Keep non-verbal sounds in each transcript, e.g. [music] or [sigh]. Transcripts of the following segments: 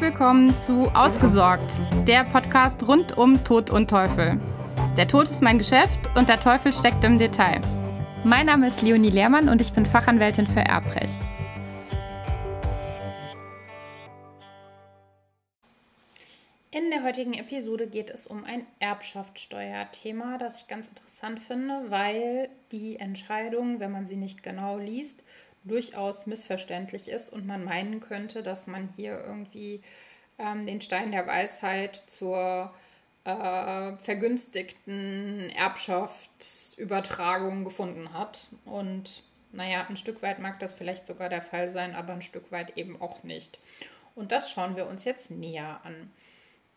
Willkommen zu Ausgesorgt, der Podcast rund um Tod und Teufel. Der Tod ist mein Geschäft und der Teufel steckt im Detail. Mein Name ist Leonie Lehrmann und ich bin Fachanwältin für Erbrecht. In der heutigen Episode geht es um ein Erbschaftssteuerthema, das ich ganz interessant finde, weil die Entscheidung, wenn man sie nicht genau liest, durchaus missverständlich ist und man meinen könnte, dass man hier irgendwie ähm, den Stein der Weisheit zur äh, vergünstigten Erbschaftsübertragung gefunden hat. Und naja, ein Stück weit mag das vielleicht sogar der Fall sein, aber ein Stück weit eben auch nicht. Und das schauen wir uns jetzt näher an.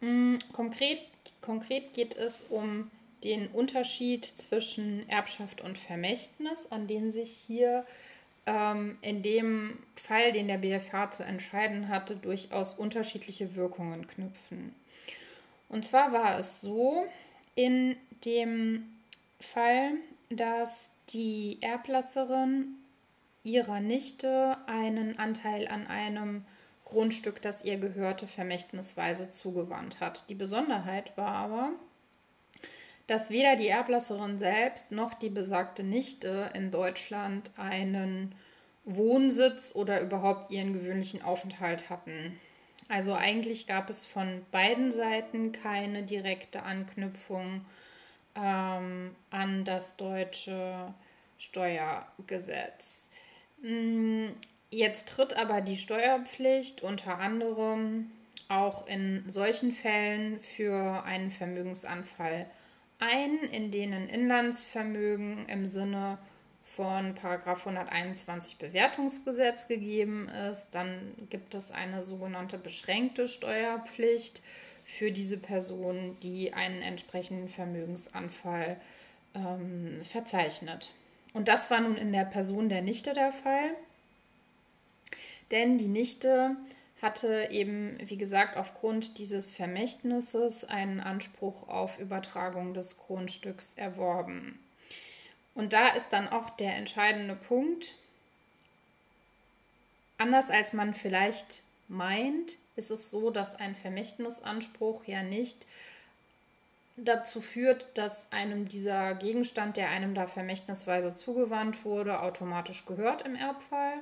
Mm, konkret, konkret geht es um den Unterschied zwischen Erbschaft und Vermächtnis, an den sich hier ähm, in dem Fall, den der BFH zu entscheiden hatte, durchaus unterschiedliche Wirkungen knüpfen. Und zwar war es so, in dem Fall, dass die Erblasserin ihrer Nichte einen Anteil an einem Grundstück, das ihr gehörte, vermächtnisweise zugewandt hat. Die Besonderheit war aber, dass weder die Erblasserin selbst noch die besagte Nichte in Deutschland einen Wohnsitz oder überhaupt ihren gewöhnlichen Aufenthalt hatten. Also eigentlich gab es von beiden Seiten keine direkte Anknüpfung ähm, an das deutsche Steuergesetz. Mm, jetzt tritt aber die Steuerpflicht unter anderem auch in solchen Fällen für einen Vermögensanfall ein, in denen Inlandsvermögen im Sinne von 121 Bewertungsgesetz gegeben ist. Dann gibt es eine sogenannte beschränkte Steuerpflicht für diese Person, die einen entsprechenden Vermögensanfall ähm, verzeichnet. Und das war nun in der Person der Nichte der Fall, denn die Nichte hatte eben, wie gesagt, aufgrund dieses Vermächtnisses einen Anspruch auf Übertragung des Grundstücks erworben. Und da ist dann auch der entscheidende Punkt. Anders als man vielleicht meint, ist es so, dass ein Vermächtnisanspruch ja nicht dazu führt, dass einem dieser Gegenstand, der einem da vermächtnisweise zugewandt wurde, automatisch gehört im Erbfall,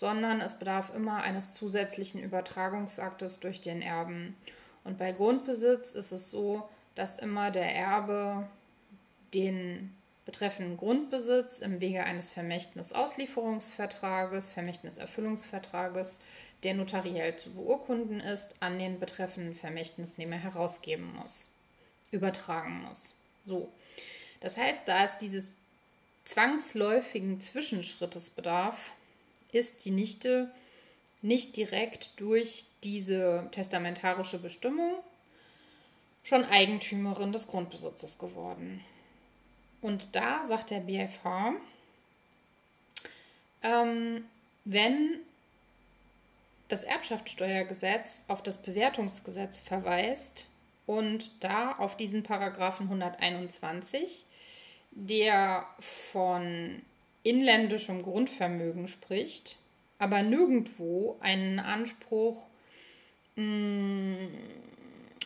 sondern es bedarf immer eines zusätzlichen Übertragungsaktes durch den Erben. Und bei Grundbesitz ist es so, dass immer der Erbe den betreffenden Grundbesitz im Wege eines Vermächtnisauslieferungsvertrages, Vermächtniserfüllungsvertrages, der notariell zu beurkunden ist, an den betreffenden Vermächtnisnehmer herausgeben muss, übertragen muss. So. Das heißt, da es dieses zwangsläufigen Zwischenschrittes bedarf, ist die Nichte nicht direkt durch diese testamentarische Bestimmung schon Eigentümerin des Grundbesitzes geworden. Und da sagt der BFH, ähm, wenn das Erbschaftssteuergesetz auf das Bewertungsgesetz verweist und da auf diesen Paragraphen 121, der von inländischem Grundvermögen spricht, aber nirgendwo einen Anspruch mh, mm,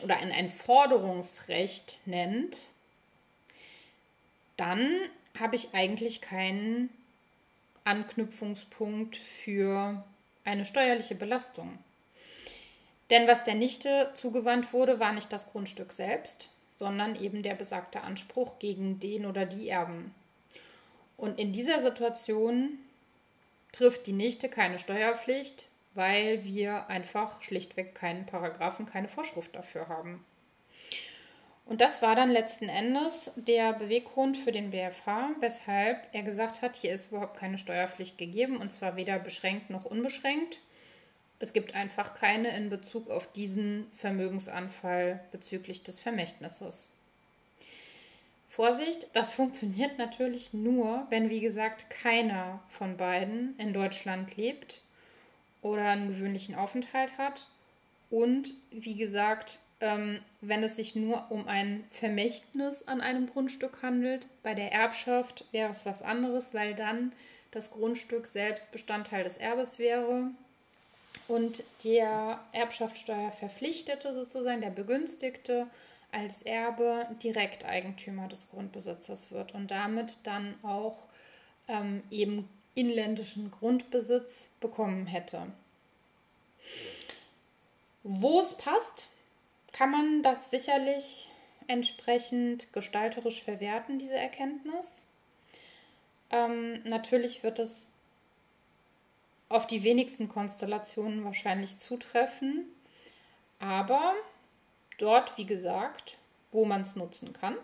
oder ein, ein Forderungsrecht nennt, dann habe ich eigentlich keinen Anknüpfungspunkt für eine steuerliche Belastung. Denn was der Nichte zugewandt wurde, war nicht das Grundstück selbst, sondern eben der besagte Anspruch gegen den oder die Erben. Und in dieser Situation trifft die Nichte keine Steuerpflicht, weil wir einfach schlichtweg keinen Paragraphen, keine Vorschrift dafür haben. Und das war dann letzten Endes der Beweggrund für den BFH, weshalb er gesagt hat, hier ist überhaupt keine Steuerpflicht gegeben und zwar weder beschränkt noch unbeschränkt. Es gibt einfach keine in Bezug auf diesen Vermögensanfall bezüglich des Vermächtnisses. Vorsicht, das funktioniert natürlich nur, wenn, wie gesagt, keiner von beiden in Deutschland lebt oder einen gewöhnlichen Aufenthalt hat und, wie gesagt, ähm, wenn es sich nur um ein Vermächtnis an einem Grundstück handelt. Bei der Erbschaft wäre es was anderes, weil dann das Grundstück selbst Bestandteil des Erbes wäre. und der Erbschaftssteuerverpflichtete sozusagen, der Begünstigte, als Erbe Direkteigentümer des Grundbesitzers wird und damit dann auch ähm, eben inländischen Grundbesitz bekommen hätte. Wo es passt, kann man das sicherlich entsprechend gestalterisch verwerten, diese Erkenntnis. Ähm, natürlich wird es auf die wenigsten Konstellationen wahrscheinlich zutreffen, aber dort, wie gesagt, wo man es nutzen kann,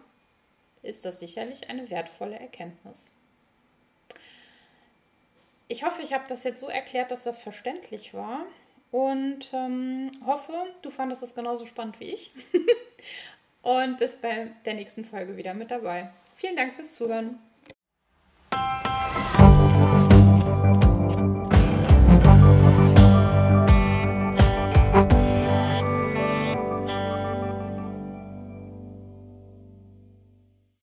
ist das sicherlich eine wertvolle Erkenntnis. Ich hoffe, ich habe das jetzt so erklärt, dass das verständlich war und ähm, hoffe, du fandest es genauso spannend wie ich. [laughs] und bist bei der nächsten Folge wieder mit dabei. Vielen Dank fürs Zuhören.